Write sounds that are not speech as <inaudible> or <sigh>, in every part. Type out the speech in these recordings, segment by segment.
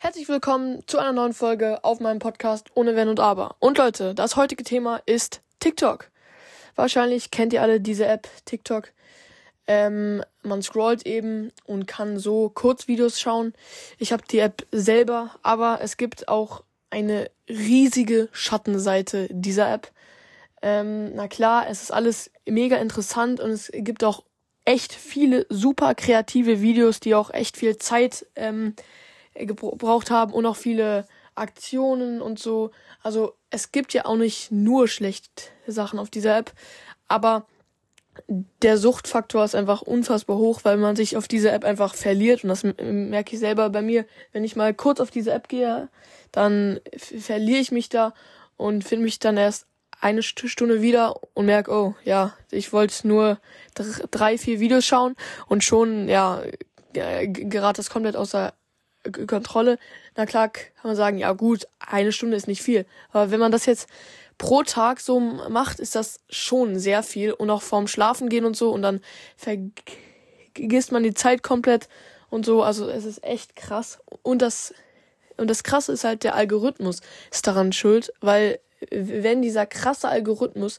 Herzlich willkommen zu einer neuen Folge auf meinem Podcast Ohne Wenn und Aber. Und Leute, das heutige Thema ist TikTok. Wahrscheinlich kennt ihr alle diese App TikTok. Ähm, man scrollt eben und kann so Kurzvideos schauen. Ich habe die App selber, aber es gibt auch eine riesige Schattenseite dieser App. Ähm, na klar, es ist alles mega interessant und es gibt auch echt viele super kreative Videos, die auch echt viel Zeit ähm, gebraucht haben und auch viele Aktionen und so. Also es gibt ja auch nicht nur schlechte Sachen auf dieser App, aber der Suchtfaktor ist einfach unfassbar hoch, weil man sich auf diese App einfach verliert und das merke ich selber bei mir. Wenn ich mal kurz auf diese App gehe, dann verliere ich mich da und finde mich dann erst eine Stunde wieder und merke, oh ja, ich wollte nur drei, vier Videos schauen und schon, ja, gerate das komplett außer Kontrolle. Na klar kann man sagen, ja gut, eine Stunde ist nicht viel. Aber wenn man das jetzt pro Tag so macht, ist das schon sehr viel. Und auch vorm Schlafen gehen und so. Und dann vergisst man die Zeit komplett und so. Also es ist echt krass. Und das, und das krasse ist halt, der Algorithmus ist daran schuld, weil wenn dieser krasse Algorithmus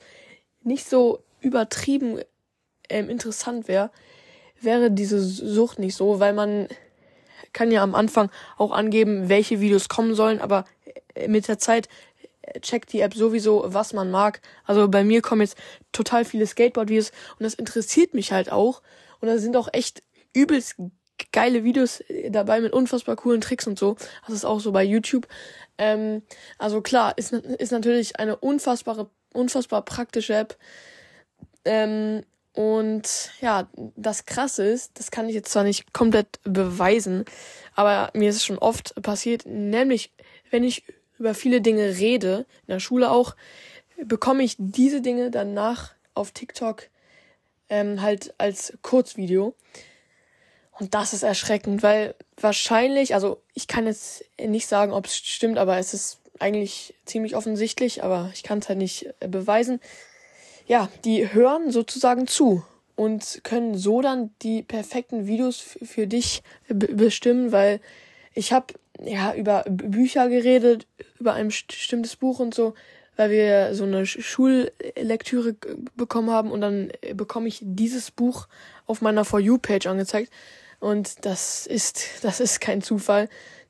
nicht so übertrieben ähm, interessant wäre, wäre diese Sucht nicht so, weil man kann ja am Anfang auch angeben, welche Videos kommen sollen, aber äh, mit der Zeit äh, checkt die App sowieso, was man mag. Also bei mir kommen jetzt total viele Skateboard-Videos und das interessiert mich halt auch. Und da sind auch echt übelst geile Videos äh, dabei mit unfassbar coolen Tricks und so. Das ist auch so bei YouTube. Ähm, also klar, ist, ist natürlich eine unfassbare, unfassbar praktische App. Ähm, und ja, das Krasse ist, das kann ich jetzt zwar nicht komplett beweisen, aber mir ist es schon oft passiert, nämlich wenn ich über viele Dinge rede, in der Schule auch, bekomme ich diese Dinge danach auf TikTok ähm, halt als Kurzvideo. Und das ist erschreckend, weil wahrscheinlich, also ich kann jetzt nicht sagen, ob es stimmt, aber es ist eigentlich ziemlich offensichtlich, aber ich kann es halt nicht äh, beweisen ja, die hören sozusagen zu und können so dann die perfekten Videos für dich bestimmen, weil ich habe ja über Bücher geredet, über ein bestimmtes Buch und so, weil wir so eine Schullektüre bekommen haben und dann bekomme ich dieses Buch auf meiner For You Page angezeigt und das ist das ist kein Zufall.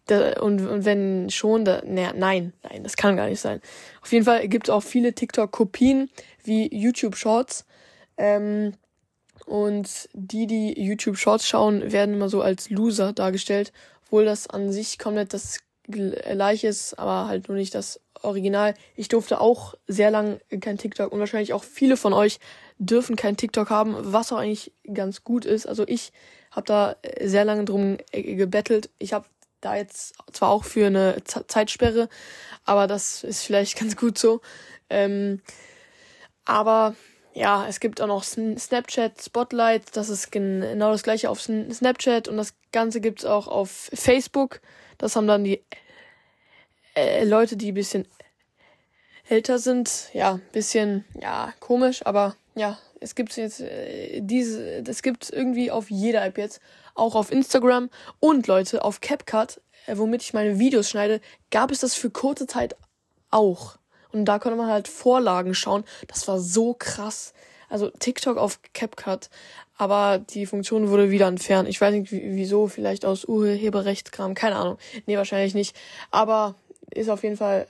Da, und, und wenn schon, da, na, nein, nein, das kann gar nicht sein. Auf jeden Fall gibt es auch viele TikTok-Kopien wie YouTube Shorts. Ähm, und die, die YouTube Shorts schauen, werden immer so als Loser dargestellt, obwohl das an sich komplett das gleiche ist, aber halt nur nicht das Original. Ich durfte auch sehr lang kein TikTok und wahrscheinlich auch viele von euch dürfen kein TikTok haben, was auch eigentlich ganz gut ist. Also ich habe da sehr lange drum gebettelt. Ich habe da jetzt zwar auch für eine Z Zeitsperre, aber das ist vielleicht <laughs> ganz gut so. Ähm, aber ja, es gibt auch noch Snapchat Spotlight, das ist genau das gleiche auf Snapchat und das Ganze gibt's auch auf Facebook. Das haben dann die äh, Leute, die ein bisschen älter sind, ja, bisschen, ja, komisch, aber ja, es gibt jetzt äh, diese, das gibt's irgendwie auf jeder App jetzt, auch auf Instagram und Leute auf CapCut, äh, womit ich meine Videos schneide, gab es das für kurze Zeit auch. Und da konnte man halt Vorlagen schauen. Das war so krass. Also TikTok auf CapCut, aber die Funktion wurde wieder entfernt. Ich weiß nicht wieso, vielleicht aus Urheberrechtskram, keine Ahnung. Nee, wahrscheinlich nicht. Aber ist auf jeden Fall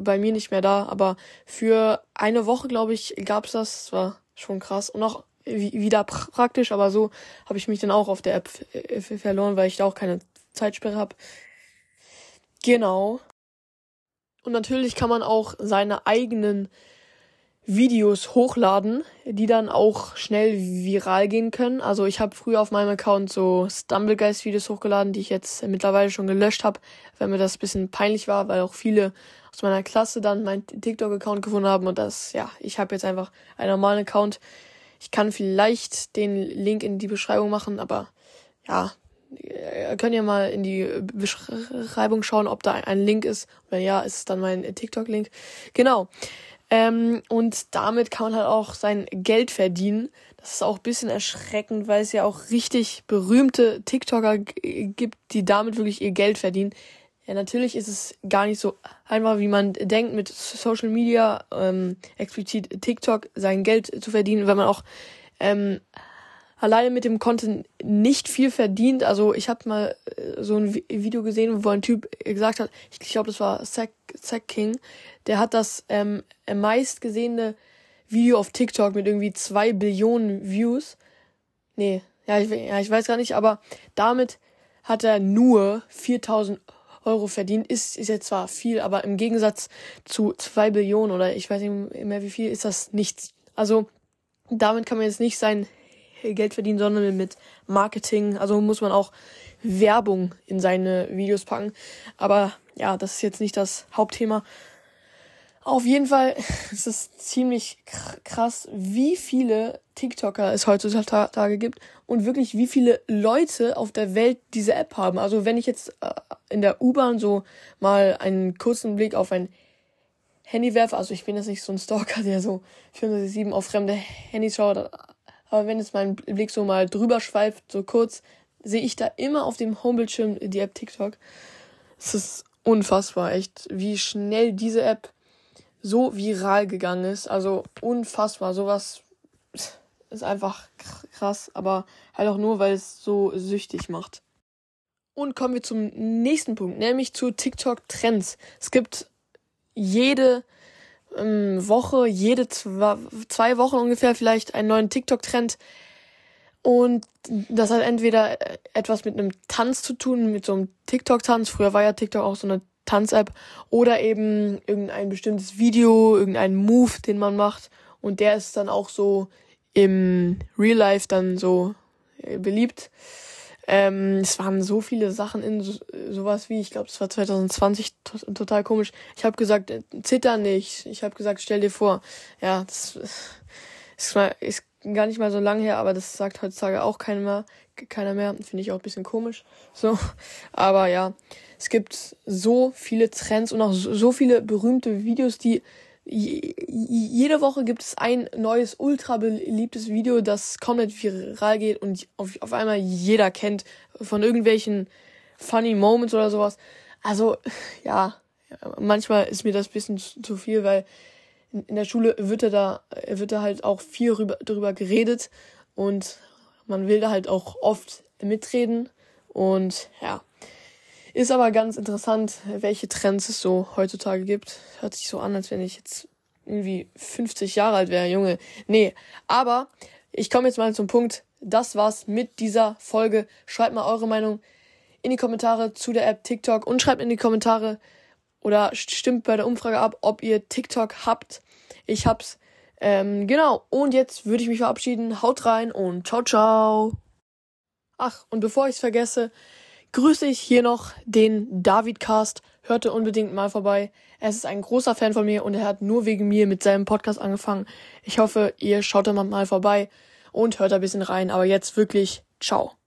bei mir nicht mehr da. Aber für eine Woche, glaube ich, gab's das. Das war schon krass. Und auch wieder praktisch, aber so habe ich mich dann auch auf der App äh, verloren, weil ich da auch keine Zeitsperre habe. Genau. Und natürlich kann man auch seine eigenen Videos hochladen, die dann auch schnell viral gehen können. Also ich habe früher auf meinem Account so Stumblegeist-Videos hochgeladen, die ich jetzt mittlerweile schon gelöscht habe, weil mir das ein bisschen peinlich war, weil auch viele aus meiner Klasse dann meinen TikTok-Account gefunden haben und das, ja, ich habe jetzt einfach einen normalen Account. Ich kann vielleicht den Link in die Beschreibung machen, aber ja, ihr könnt ja mal in die Beschreibung schauen, ob da ein Link ist. Wenn ja, ist es dann mein TikTok-Link. Genau. Ähm, und damit kann man halt auch sein Geld verdienen. Das ist auch ein bisschen erschreckend, weil es ja auch richtig berühmte TikToker gibt, die damit wirklich ihr Geld verdienen. Ja, natürlich ist es gar nicht so einfach, wie man denkt, mit Social Media, ähm, explizit TikTok, sein Geld zu verdienen, wenn man auch ähm, alleine mit dem Content nicht viel verdient. Also ich habe mal äh, so ein Video gesehen, wo ein Typ gesagt hat, ich glaube, das war Zack, Zack King, der hat das ähm, meistgesehene Video auf TikTok mit irgendwie zwei Billionen Views. Nee, ja ich, ja, ich weiß gar nicht, aber damit hat er nur 4000 Euro verdient. Ist, ist jetzt zwar viel, aber im Gegensatz zu zwei Billionen oder ich weiß nicht mehr wie viel, ist das nichts. Also damit kann man jetzt nicht sein Geld verdienen, sondern mit Marketing. Also muss man auch Werbung in seine Videos packen. Aber ja, das ist jetzt nicht das Hauptthema. Auf jeden Fall <laughs> ist es ziemlich krass, wie viele TikToker es heutzutage gibt und wirklich wie viele Leute auf der Welt diese App haben. Also wenn ich jetzt äh, in der U-Bahn so mal einen kurzen Blick auf ein Handy werfe, also ich bin jetzt nicht so ein Stalker, <laughs> der so 24-7 auf fremde Handys schaut, aber wenn jetzt mein Blick so mal drüber schweift, so kurz, sehe ich da immer auf dem Homebildschirm die App TikTok. Es ist unfassbar, echt, wie schnell diese App so viral gegangen ist. Also unfassbar. Sowas ist einfach krass, aber halt auch nur, weil es so süchtig macht. Und kommen wir zum nächsten Punkt, nämlich zu TikTok-Trends. Es gibt jede Woche, jede zwei, Wochen ungefähr vielleicht einen neuen TikTok-Trend. Und das hat entweder etwas mit einem Tanz zu tun, mit so einem TikTok-Tanz. Früher war ja TikTok auch so eine Tanz-App. Oder eben irgendein bestimmtes Video, irgendein Move, den man macht. Und der ist dann auch so im Real Life dann so äh, beliebt. Ähm, es waren so viele Sachen in so, sowas wie, ich glaube, es war 2020 total komisch. Ich habe gesagt, äh, zitter nicht. Ich habe gesagt, stell dir vor. Ja, das ist, ist gar nicht mal so lang her, aber das sagt heutzutage auch keiner mehr. Keiner mehr. Finde ich auch ein bisschen komisch. So, aber ja, es gibt so viele Trends und auch so viele berühmte Videos, die jede Woche gibt es ein neues, ultra beliebtes Video, das komplett viral geht und auf, auf einmal jeder kennt von irgendwelchen funny Moments oder sowas. Also, <laughs> ja, manchmal ist mir das bisschen zu viel, weil in der Schule wird da, wird da halt auch viel rüber, drüber geredet und man will da halt auch oft mitreden und ja. Ist aber ganz interessant, welche Trends es so heutzutage gibt. Hört sich so an, als wenn ich jetzt irgendwie 50 Jahre alt wäre, Junge. Nee, aber ich komme jetzt mal zum Punkt. Das war's mit dieser Folge. Schreibt mal eure Meinung in die Kommentare zu der App TikTok und schreibt in die Kommentare oder stimmt bei der Umfrage ab, ob ihr TikTok habt. Ich hab's. Ähm, genau. Und jetzt würde ich mich verabschieden. Haut rein und ciao, ciao. Ach, und bevor ich's vergesse, grüße ich hier noch den David Cast. Hörte unbedingt mal vorbei. Er ist ein großer Fan von mir und er hat nur wegen mir mit seinem Podcast angefangen. Ich hoffe, ihr schaut da mal vorbei und hört ein bisschen rein. Aber jetzt wirklich, ciao.